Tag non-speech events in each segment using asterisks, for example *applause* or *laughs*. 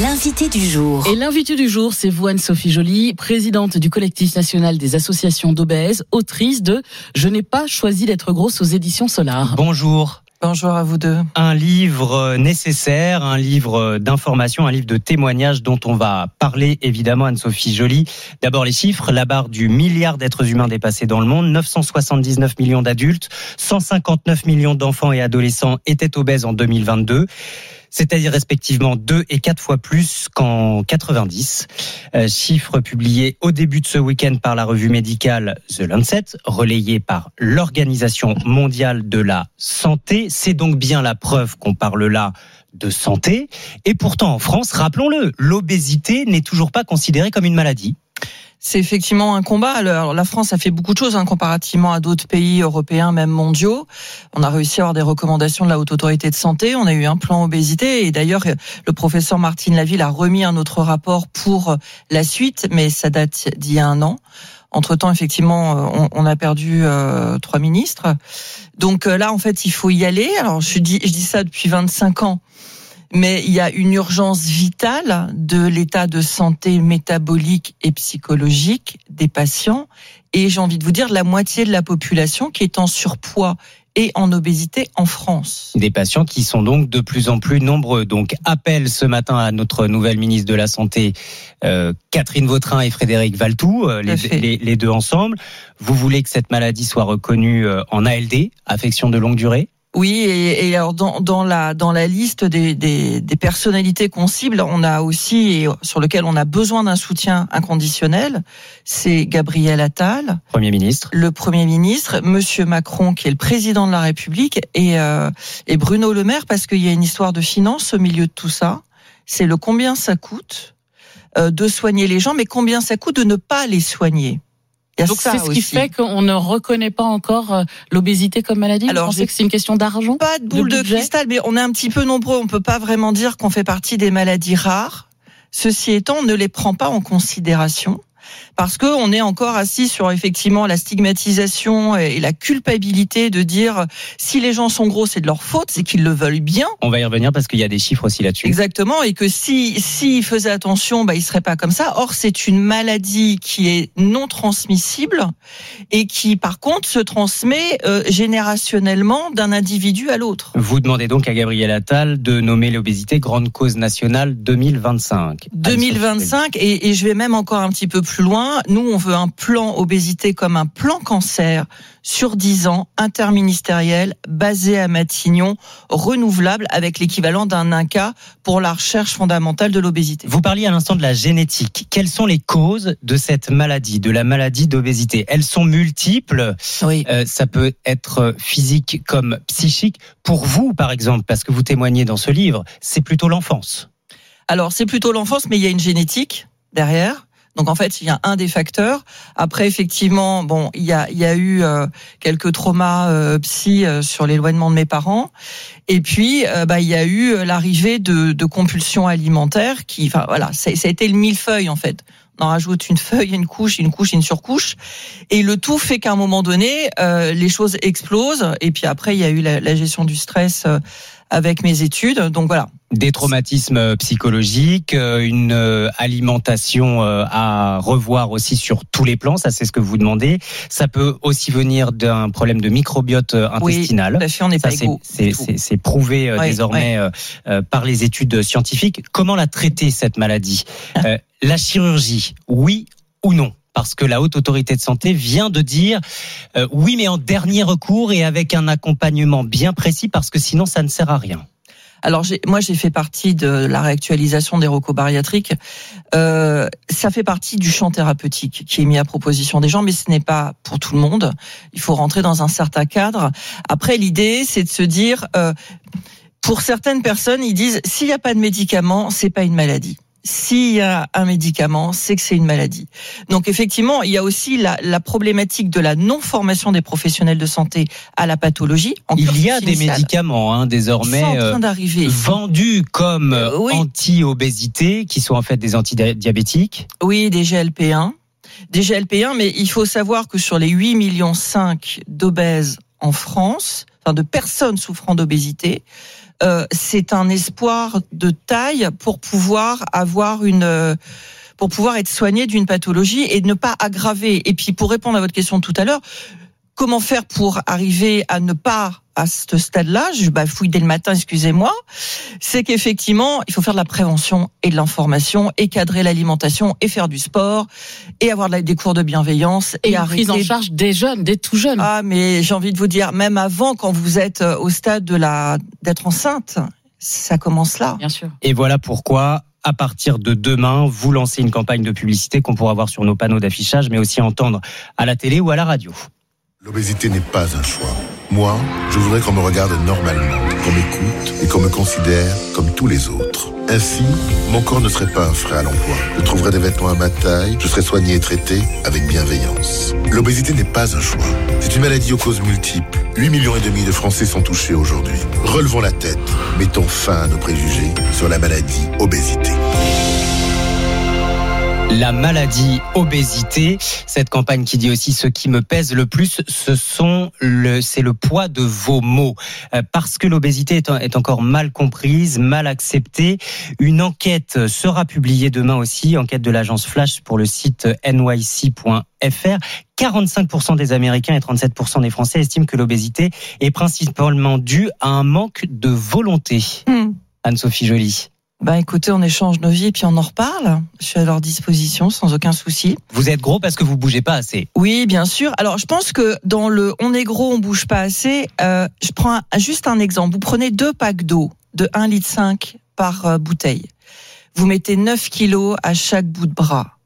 L'invité du jour. Et l'invité du jour, c'est vous, Anne-Sophie Joly, présidente du collectif national des associations d'obèses, autrice de Je n'ai pas choisi d'être grosse aux éditions Solar. Bonjour. Bonjour à vous deux. Un livre nécessaire, un livre d'information, un livre de témoignages dont on va parler évidemment Anne-Sophie Joly. D'abord les chiffres, la barre du milliard d'êtres humains dépassés dans le monde, 979 millions d'adultes, 159 millions d'enfants et adolescents étaient obèses en 2022 c'est-à-dire respectivement deux et quatre fois plus qu'en 90. Euh, chiffres publiés au début de ce week-end par la revue médicale The Lancet, relayé par l'Organisation mondiale de la santé. C'est donc bien la preuve qu'on parle là de santé. Et pourtant, en France, rappelons-le, l'obésité n'est toujours pas considérée comme une maladie c'est effectivement un combat. Alors, la France a fait beaucoup de choses hein, comparativement à d'autres pays européens, même mondiaux. On a réussi à avoir des recommandations de la Haute Autorité de Santé. On a eu un plan obésité. Et d'ailleurs, le professeur Martine Laville a remis un autre rapport pour la suite, mais ça date d'il y a un an. Entre-temps, effectivement, on, on, a perdu euh, trois ministres. Donc euh, là, en fait, il faut y aller. Alors, je dis, je dis ça depuis 25 ans mais il y a une urgence vitale de l'état de santé métabolique et psychologique des patients. Et j'ai envie de vous dire, la moitié de la population qui est en surpoids et en obésité en France. Des patients qui sont donc de plus en plus nombreux. Donc appel ce matin à notre nouvelle ministre de la Santé, euh, Catherine Vautrin et Frédéric Valtou, euh, les, les, deux ensemble. Vous voulez que cette maladie soit reconnue euh, en ALD, affection de longue durée? Oui, et, et, alors dans, dans, la dans la liste des, des, des personnalités qu'on cible, on a aussi et sur lequel on a besoin d'un soutien inconditionnel, c'est Gabriel Attal, Premier ministre, le Premier ministre, Monsieur Macron qui est le président de la République et euh, et Bruno Le Maire parce qu'il y a une histoire de finance au milieu de tout ça. C'est le combien ça coûte euh, de soigner les gens, mais combien ça coûte de ne pas les soigner. Donc c'est ce qui fait qu'on ne reconnaît pas encore euh, l'obésité comme maladie? Alors, pensez que c'est une question d'argent Pas de boule de, cristal, mais on est un petit peu nombreux. On peut pas vraiment dire qu'on fait partie des maladies rares. Ceci étant, on ne les prend pas en considération parce que on est encore assis sur effectivement la stigmatisation et la culpabilité de dire si les gens sont gros c'est de leur faute, c'est qu'ils le veulent bien. On va y revenir parce qu'il y a des chiffres aussi là-dessus. Exactement et que si s'ils faisaient attention, bah ils seraient pas comme ça. Or c'est une maladie qui est non transmissible et qui par contre se transmet euh, générationnellement d'un individu à l'autre. Vous demandez donc à Gabriel Attal de nommer l'obésité grande cause nationale 2025. 2025 et, et je vais même encore un petit peu plus loin. Nous, on veut un plan obésité comme un plan cancer sur 10 ans, interministériel, basé à Matignon, renouvelable avec l'équivalent d'un INCA pour la recherche fondamentale de l'obésité. Vous parliez à l'instant de la génétique. Quelles sont les causes de cette maladie, de la maladie d'obésité? Elles sont multiples. Oui. Euh, ça peut être physique comme psychique. Pour vous, par exemple, parce que vous témoignez dans ce livre, c'est plutôt l'enfance. Alors, c'est plutôt l'enfance, mais il y a une génétique derrière. Donc en fait, il y a un des facteurs. Après, effectivement, bon, il y a, il y a eu euh, quelques traumas euh, psy euh, sur l'éloignement de mes parents. Et puis, euh, bah, il y a eu l'arrivée de, de compulsions alimentaires qui, enfin voilà, ça, ça a été le millefeuille en fait. On en rajoute une feuille, une couche, une couche, une surcouche, et le tout fait qu'à un moment donné, euh, les choses explosent. Et puis après, il y a eu la, la gestion du stress avec mes études. Donc voilà. Des traumatismes psychologiques, euh, une euh, alimentation euh, à revoir aussi sur tous les plans, ça c'est ce que vous demandez. Ça peut aussi venir d'un problème de microbiote intestinal. Oui, fait, on n'est pas C'est prouvé désormais par les études scientifiques. Comment la traiter cette maladie? *laughs* La chirurgie, oui ou non? Parce que la haute autorité de santé vient de dire euh, oui, mais en dernier recours et avec un accompagnement bien précis, parce que sinon ça ne sert à rien. Alors moi j'ai fait partie de la réactualisation des recos bariatriques. Euh, ça fait partie du champ thérapeutique qui est mis à proposition des gens, mais ce n'est pas pour tout le monde. Il faut rentrer dans un certain cadre. Après l'idée c'est de se dire, euh, pour certaines personnes ils disent s'il n'y a pas de médicament c'est pas une maladie s'il y a un médicament, c'est que c'est une maladie. Donc effectivement, il y a aussi la, la problématique de la non-formation des professionnels de santé à la pathologie. En Il y a des médicaments hein, désormais euh, vendus comme Euh, oui. anti-obésité, qui sont en fait des antidiabétiques. Oui, des GLP-1. Des GLP-1, mais il faut savoir que sur les 8 millions 5 d'obèses en France, enfin de personnes souffrant d'obésité, euh, c'est un espoir de taille pour pouvoir avoir une euh, pour pouvoir être soigné d'une pathologie et ne pas aggraver. Et puis pour répondre à votre question tout à l'heure, comment faire pour arriver à ne pas à ce stade-là, je bafouille dès le matin, excusez-moi, c'est qu'effectivement, il faut faire de la prévention et de l'information, et cadrer l'alimentation, et faire du sport, et avoir des cours de bienveillance, Et et, une prise en charge des jeunes, des tout jeunes. Ah, mais j'ai envie de vous dire, même avant, quand vous êtes euh, au stade de la d'être enceinte, ça commence là. Bien sûr. Et voilà pourquoi, à partir de demain, vous lancez une campagne de publicité qu'on pourra voir sur nos panneaux d'affichage, mais aussi entendre à la télé ou à la radio. L'obésité n'est pas un choix. Moi, je voudrais qu'on me regarde normalement, qu'on m'écoute et qu'on me considère comme tous les autres. Ainsi, mon corps ne serait pas un frein à l'emploi. Je trouverais des vêtements à ma taille, je serais soigné et traité avec bienveillance. L'obésité n'est pas un choix. C'est une maladie aux causes multiples. 8 millions et demi de Français sont touchés aujourd'hui. Relevons la tête. Mettons fin à nos préjugés sur la maladie obésité. La maladie obésité, cette campagne qui dit aussi ce qui me pèse le plus, ce sont le, c'est le poids de vos mots. Euh, Parce que l'obésité est, est encore mal comprise, mal acceptée. Une enquête sera publiée demain aussi, enquête de l'agence Flash pour le site nyc.fr. 45% des Américains et 37% des Français estiment que l'obésité est principalement due à un manque de volonté. Hmm. Anne-Sophie Joly. Ben écoutez, on échange nos vies et puis on en reparle. Je suis à leur disposition sans aucun souci. Vous êtes gros parce que vous bougez pas assez. Oui, bien sûr. Alors, je pense que dans le on est gros, on bouge pas assez. euh, je prends un- juste un exemple. Vous prenez deux packs d'eau de 1,5 litre par euh, bouteille. Vous mettez 9 kilos à chaque bout de bras.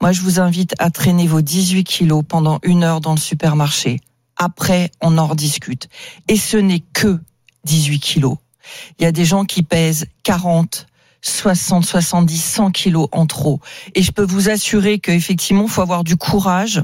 Moi, je vous invite à traîner vos 18 kilos pendant une heure dans le supermarché. Après, on en rediscute. Et ce n'est que 18 kilos. Il y a des gens qui pèsent 40, 60, 70, 100 kilos en trop. Et je peux vous assurer qu'effectivement, il faut avoir du courage.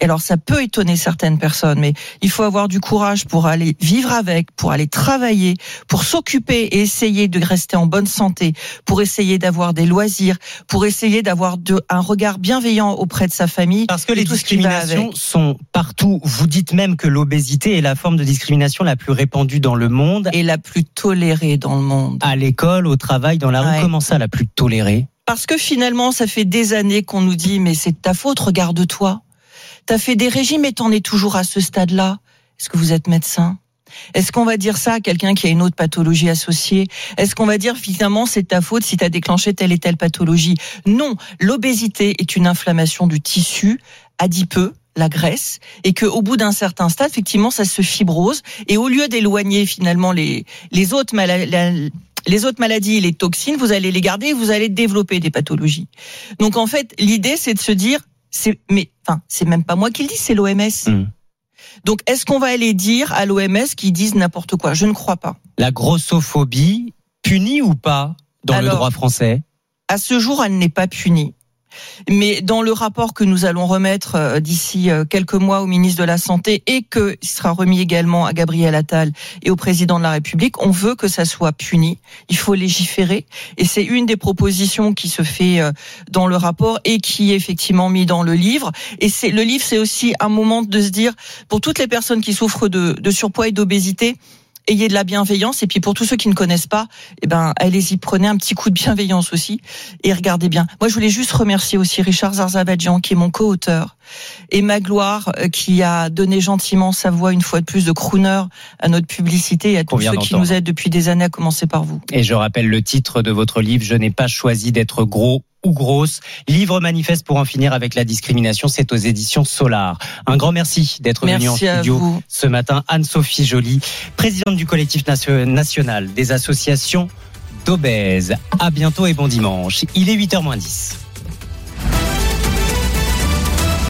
Et alors, ça peut étonner certaines personnes, mais il faut avoir du courage pour aller vivre avec, pour aller travailler, pour s'occuper et essayer de rester en bonne santé, pour essayer d'avoir des loisirs, pour essayer d'avoir un regard bienveillant auprès de sa famille. Parce que les discriminations sont partout. Vous dites même que l'obésité est la forme de discrimination la plus répandue dans le monde. Et la plus tolérée dans le monde. À l'école, au travail, dans la rue, Ouais. comment ça la plus tolérée Parce que finalement, ça fait des années qu'on nous dit, mais c'est de ta faute, regarde-toi. T'as fait des régimes et t'en es toujours à ce stade-là. Est-ce que vous êtes médecin? Est-ce qu'on va dire ça à quelqu'un qui a une autre pathologie associée? Est-ce qu'on va dire finalement c'est ta faute si tu as déclenché telle et telle pathologie? Non, l'obésité est une inflammation du tissu adipeux la graisse et que au bout d'un certain stade effectivement ça se fibrose et au lieu d'éloigner finalement les les autres maladies les autres maladies et les toxines, vous allez les garder et vous allez développer des pathologies. Donc en fait, l'idée c'est de se dire c'est mais enfin, c'est même pas moi qui le dis, c'est l'OMS. Mm. Donc est-ce qu'on va aller dire à l'OMS qu'ils disent n'importe quoi? Je ne crois pas. La grossophobie, punie ou pas dans le droit français? À ce jour, elle n'est pas punie. Mais dans le rapport que nous allons remettre euh, d'ici euh, quelques mois au ministre de la Santé et que sera remis également à Gabriel Attal et au président de la République, on veut que ça soit puni. Il faut légiférer et c'est une des propositions qui se fait euh, dans le rapport et qui est effectivement mis dans le livre. Et c'est le livre, c'est aussi un moment de se dire pour toutes les personnes qui souffrent de, de surpoids et d'obésité. Ayez de la bienveillance et puis pour tous ceux qui ne connaissent pas, eh ben allez-y, prenez un petit coup de bienveillance aussi et regardez bien. Moi, je voulais juste remercier aussi Richard Zarzabadjian, qui est mon co-auteur, et Magloire, euh, qui a donné gentiment sa voix une fois de plus de crooner à notre publicité et à tous ceux qui nous aident depuis des années, à commencer par vous. Et je rappelle le titre de votre livre, Je n'ai pas choisi d'être gros ou grosse. Livre manifeste pour en finir avec la discrimination, c'est aux éditions Solar. Un grand merci d'être venu en studio vous. ce matin. Anne-Sophie Joly, présidente du collectif nation- national des associations d'obèses. À bientôt et bon dimanche. Il est 8h moins 10.